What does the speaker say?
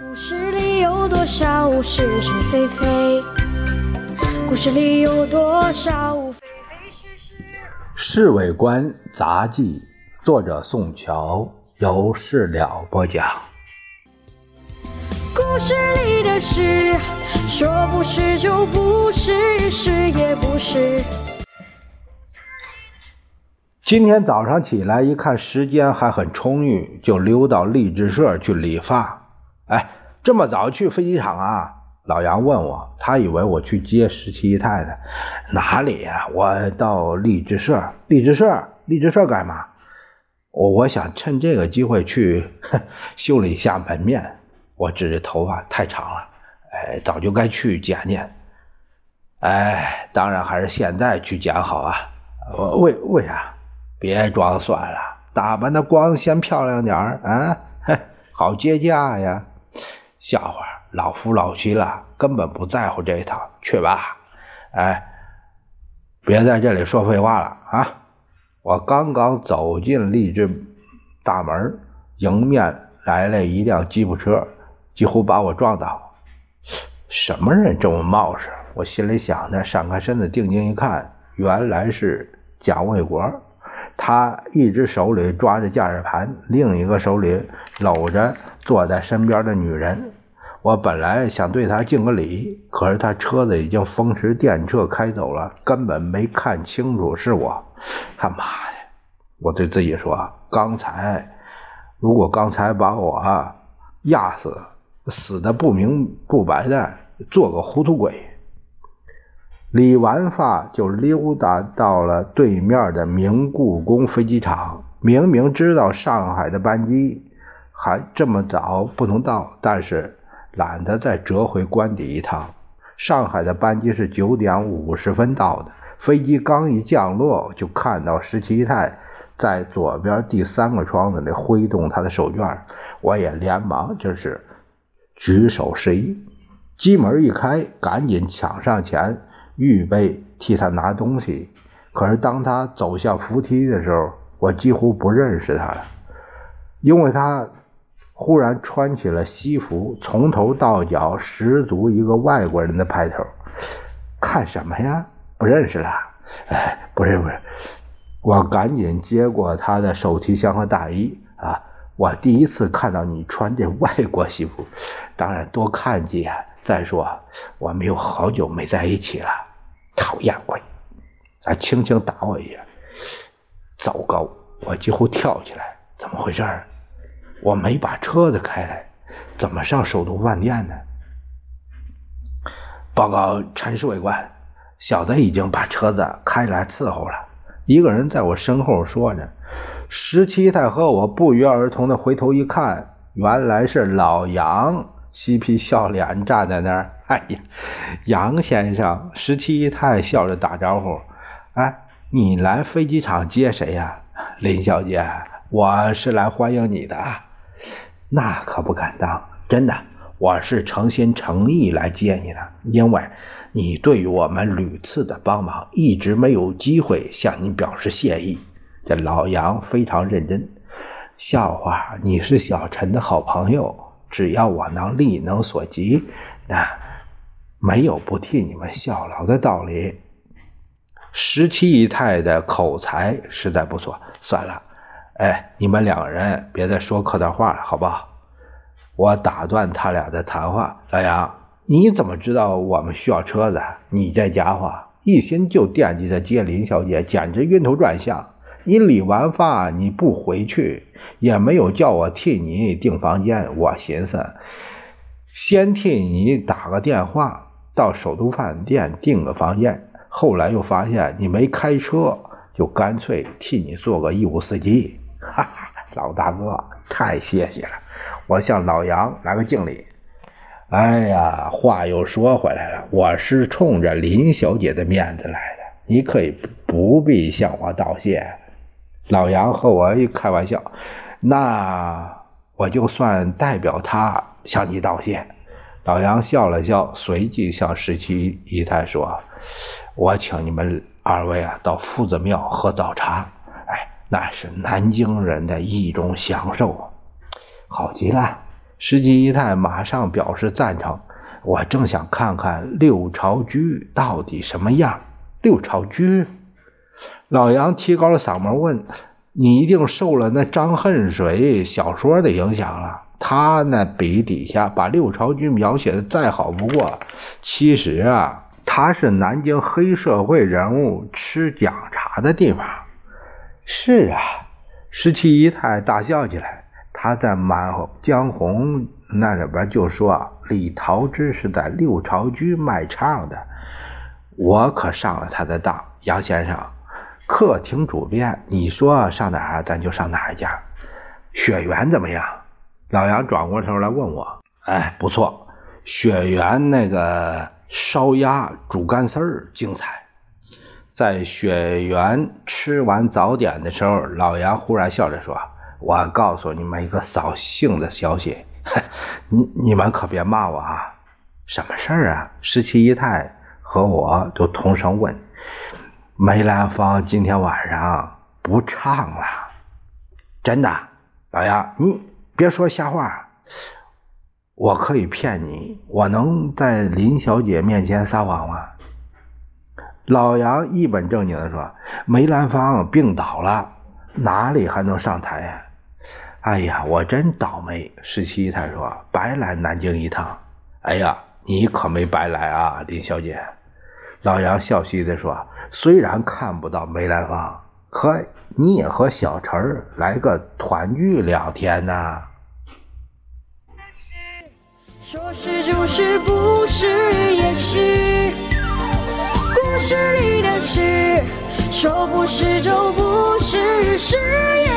故事里有多少是是非非？故事里有多少非非是是？《侍卫官杂记》，作者宋乔，由事了播讲。故事里的事，说不是就不是，是也不是。今天早上起来一看时间还很充裕，就溜到励志社去理发。哎，这么早去飞机场啊？老杨问我，他以为我去接十七姨太太。哪里呀、我到励志社。励志社，励志社干嘛？我我想趁这个机会去修理一下门面。我指着头发太长了，哎，早就该去剪剪。哎，当然还是现在去剪好啊。我为为啥？别装蒜了，打扮的光鲜漂亮点儿啊，嘿，好接驾呀。笑话，老夫老妻了，根本不在乎这一套，去吧。哎，别在这里说废话了啊！我刚刚走进励志大门，迎面来了一辆吉普车，几乎把我撞倒。什么人这么冒失？我心里想着，闪开身子，定睛一看，原来是蒋卫国。他一只手里抓着驾驶盘，另一个手里搂着坐在身边的女人。我本来想对他敬个礼，可是他车子已经风驰电掣开走了，根本没看清楚是我。他妈的！我对自己说：刚才如果刚才把我啊压死，死的不明不白的，做个糊涂鬼。理完发就溜达到了对面的明故宫飞机场。明明知道上海的班机还这么早不能到，但是懒得再折回关底一趟。上海的班机是九点五十分到的，飞机刚一降落，就看到十七太在左边第三个窗子里挥动他的手绢，我也连忙就是举手示意。机门一开，赶紧抢上前。预备替他拿东西，可是当他走向扶梯的时候，我几乎不认识他了，因为他忽然穿起了西服，从头到脚十足一个外国人的派头。看什么呀？不认识了？哎，不是不是，我赶紧接过他的手提箱和大衣啊！我第一次看到你穿这外国西服，当然多看几眼。再说，我们有好久没在一起了，讨厌鬼！他轻轻打我一下，糟糕！我几乎跳起来，怎么回事？我没把车子开来，怎么上首都饭店呢？报告陈侍卫官，小子已经把车子开来伺候了。一个人在我身后说着。十七太和我不约而同的回头一看，原来是老杨。嬉皮笑脸站在那儿，哎呀，杨先生，十七太笑着打招呼：“哎，你来飞机场接谁呀？”林小姐，我是来欢迎你的。那可不敢当，真的，我是诚心诚意来接你的，因为你对于我们屡次的帮忙，一直没有机会向你表示谢意。这老杨非常认真，笑话，你是小陈的好朋友。只要我能力能所及，那没有不替你们效劳的道理。十七姨太的口才实在不错，算了，哎，你们两个人别再说客套话了，好不好？我打断他俩的谈话，老杨，你怎么知道我们需要车子？你这家伙一心就惦记着接林小姐，简直晕头转向。你理完发你不回去，也没有叫我替你订房间。我寻思，先替你打个电话到首都饭店订个房间。后来又发现你没开车，就干脆替你做个义务司机。哈哈，老大哥，太谢谢了！我向老杨来个敬礼。哎呀，话又说回来了，我是冲着林小姐的面子来的，你可以不必向我道谢。老杨和我一开玩笑，那我就算代表他向你道谢。老杨笑了笑，随即向十七姨太说：“我请你们二位啊到夫子庙喝早茶，那是南京人的一种享受，好极了。”石七姨太马上表示赞成。我正想看看六朝居到底什么样。六朝居，老杨提高了嗓门问：“你一定受了那张恨水小说的影响了？他那笔底下把六朝居描写的再好不过。其实啊，他是南京黑社会人物吃讲茶的地方。”是啊，十七姨太大笑起来。他在《满江红》那里边就说李桃枝是在六朝居卖唱的，我可上了他的当。杨先生，客厅主编，你说上哪儿，咱就上哪一家。雪原怎么样？老杨转过头来问我。哎，不错，雪原那个烧鸭煮干丝儿精彩。在雪原吃完早点的时候，老杨忽然笑着说。我告诉你们一个扫兴的消息，你你们可别骂我啊！什么事儿啊？十七姨太和我都同声问。梅兰芳今天晚上不唱了，真的，老杨，你别说瞎话，我可以骗你，我能在林小姐面前撒谎吗？老杨一本正经的说：“梅兰芳病倒了，哪里还能上台呀？”哎呀，我真倒霉！十七姨太说：“白来南京一趟。”哎呀，你可没白来啊，林小姐。老杨笑嘻嘻地说：“虽然看不到梅兰芳，可你也和小陈来个团聚两天呐。”说是就是，不是也是，是你的事，说不是就不是，是也。